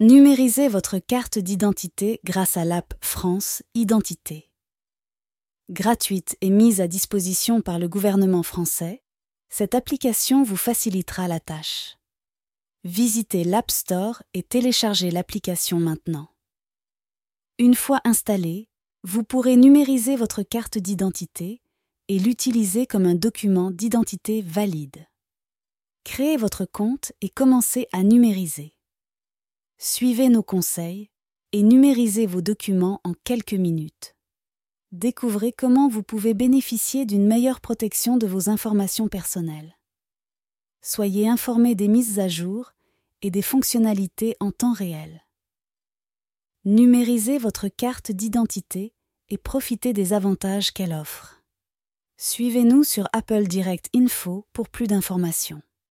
Numérisez votre carte d'identité grâce à l'app France Identité. Gratuite et mise à disposition par le gouvernement français, cette application vous facilitera la tâche. Visitez l'App Store et téléchargez l'application maintenant. Une fois installée, vous pourrez numériser votre carte d'identité et l'utiliser comme un document d'identité valide. Créez votre compte et commencez à numériser. Suivez nos conseils et numérisez vos documents en quelques minutes. Découvrez comment vous pouvez bénéficier d'une meilleure protection de vos informations personnelles. Soyez informés des mises à jour et des fonctionnalités en temps réel. Numérisez votre carte d'identité et profitez des avantages qu'elle offre. Suivez-nous sur Apple Direct Info pour plus d'informations.